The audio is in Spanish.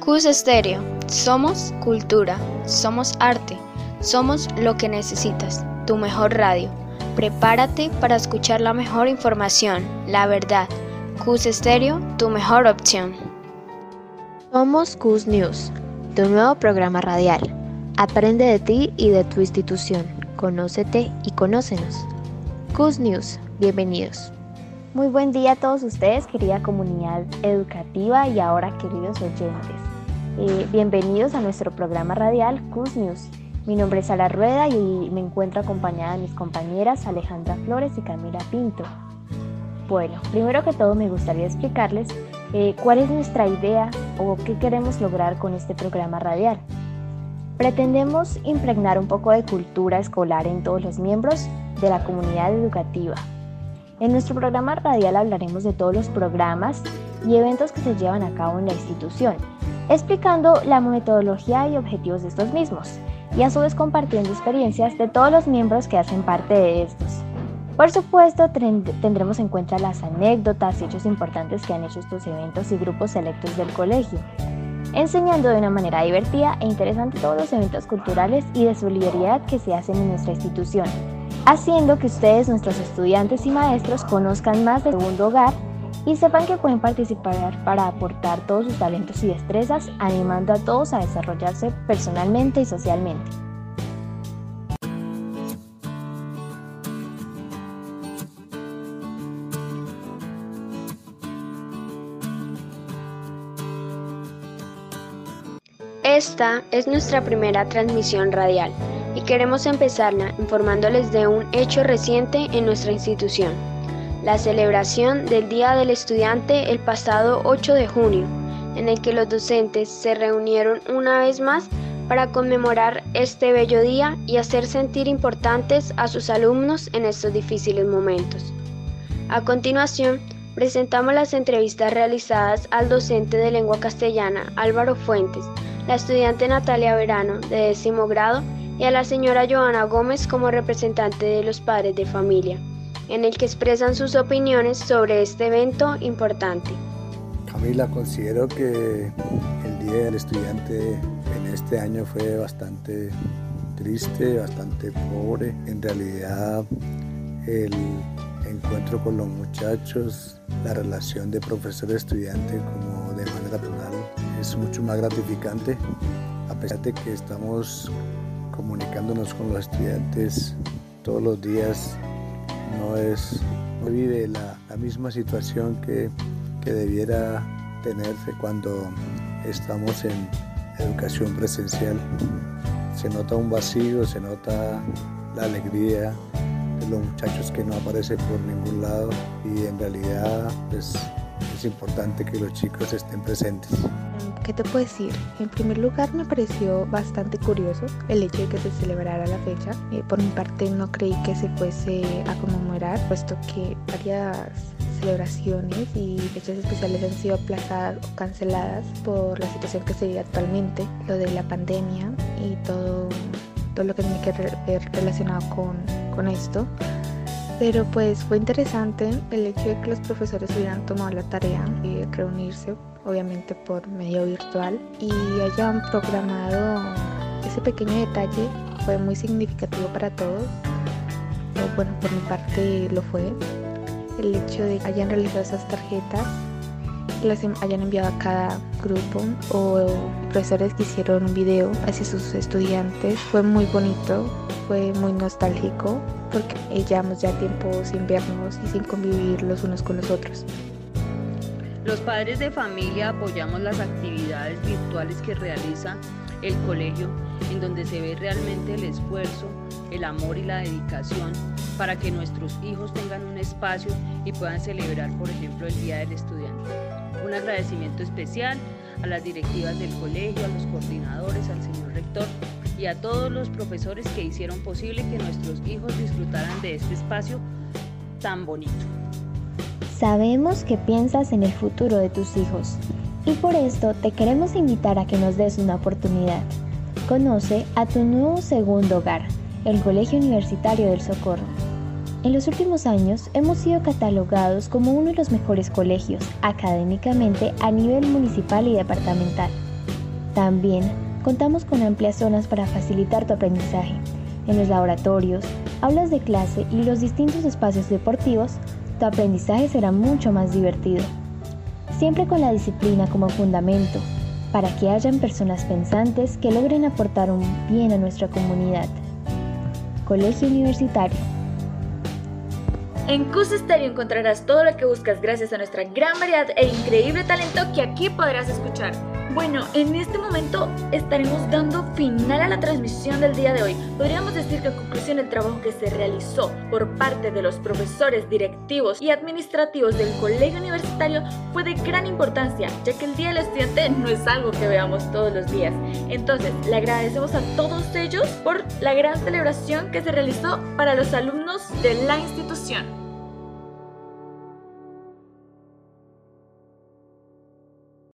Cus Estéreo. Somos cultura, somos arte, somos lo que necesitas, tu mejor radio. Prepárate para escuchar la mejor información, la verdad. Cus Estéreo, tu mejor opción. Somos Cus News, tu nuevo programa radial. Aprende de ti y de tu institución. Conócete y conócenos. Cus News, bienvenidos. Muy buen día a todos ustedes, querida comunidad educativa y ahora queridos oyentes. Eh, bienvenidos a nuestro programa radial Cus News. Mi nombre es Sara Rueda y me encuentro acompañada de mis compañeras Alejandra Flores y Camila Pinto. Bueno, primero que todo me gustaría explicarles eh, cuál es nuestra idea o qué queremos lograr con este programa radial. Pretendemos impregnar un poco de cultura escolar en todos los miembros de la comunidad educativa. En nuestro programa radial hablaremos de todos los programas y eventos que se llevan a cabo en la institución, explicando la metodología y objetivos de estos mismos, y a su vez compartiendo experiencias de todos los miembros que hacen parte de estos. Por supuesto, tendremos en cuenta las anécdotas y hechos importantes que han hecho estos eventos y grupos selectos del colegio, enseñando de una manera divertida e interesante todos los eventos culturales y de solidaridad que se hacen en nuestra institución, haciendo que ustedes, nuestros estudiantes y maestros, conozcan más de segundo hogar y sepan que pueden participar para aportar todos sus talentos y destrezas, animando a todos a desarrollarse personalmente y socialmente. Esta es nuestra primera transmisión radial y queremos empezarla informándoles de un hecho reciente en nuestra institución, la celebración del Día del Estudiante el pasado 8 de junio, en el que los docentes se reunieron una vez más para conmemorar este bello día y hacer sentir importantes a sus alumnos en estos difíciles momentos. A continuación, presentamos las entrevistas realizadas al docente de lengua castellana Álvaro Fuentes, la estudiante Natalia Verano de décimo grado y a la señora Joana Gómez como representante de los padres de familia, en el que expresan sus opiniones sobre este evento importante. Camila, considero que el Día del Estudiante en este año fue bastante triste, bastante pobre. En realidad, el encuentro con los muchachos, la relación de profesor-estudiante como de manera personal es mucho más gratificante, a pesar de que estamos comunicándonos con los estudiantes todos los días, no es, no vive la, misma situación que, que debiera tenerse cuando estamos en educación presencial. Se nota un vacío, se nota la alegría de los muchachos que no aparece por ningún lado y en realidad pues, es importante que los chicos estén presentes. ¿Qué te puedo decir? En primer lugar me pareció bastante curioso el hecho de que se celebrara la fecha. Eh, por mi parte no creí que se fuese a conmemorar, puesto que varias celebraciones y fechas especiales han sido aplazadas o canceladas por la situación que se vive actualmente, lo de la pandemia y todo, todo lo que tiene que ver relacionado con, con esto. Pero pues fue interesante el hecho de que los profesores hubieran tomado la tarea de reunirse, obviamente por medio virtual, y hayan programado ese pequeño detalle. Fue muy significativo para todos. Bueno, por mi parte lo fue. El hecho de que hayan realizado esas tarjetas que las hayan enviado a cada grupo o profesores que hicieron un video hacia sus estudiantes fue muy bonito, fue muy nostálgico porque llevamos ya tiempo sin vernos y sin convivir los unos con los otros. Los padres de familia apoyamos las actividades virtuales que realiza el colegio, en donde se ve realmente el esfuerzo, el amor y la dedicación para que nuestros hijos tengan un espacio y puedan celebrar, por ejemplo, el Día del Estudiante. Un agradecimiento especial a las directivas del colegio, a los coordinadores, al señor rector y a todos los profesores que hicieron posible que nuestros hijos disfrutaran de este espacio tan bonito. Sabemos que piensas en el futuro de tus hijos y por esto te queremos invitar a que nos des una oportunidad. Conoce a tu nuevo segundo hogar, el Colegio Universitario del Socorro. En los últimos años hemos sido catalogados como uno de los mejores colegios académicamente a nivel municipal y departamental. También contamos con amplias zonas para facilitar tu aprendizaje. En los laboratorios, aulas de clase y los distintos espacios deportivos, tu aprendizaje será mucho más divertido. Siempre con la disciplina como fundamento, para que hayan personas pensantes que logren aportar un bien a nuestra comunidad. Colegio Universitario. En CUS Stereo encontrarás todo lo que buscas gracias a nuestra gran variedad e increíble talento que aquí podrás escuchar. Bueno, en este momento estaremos dando final a la transmisión del día de hoy. Podríamos decir que en conclusión el trabajo que se realizó por parte de los profesores, directivos y administrativos del colegio universitario fue de gran importancia, ya que el Día del Estudiante no es algo que veamos todos los días. Entonces, le agradecemos a todos ellos por la gran celebración que se realizó para los alumnos de la institución.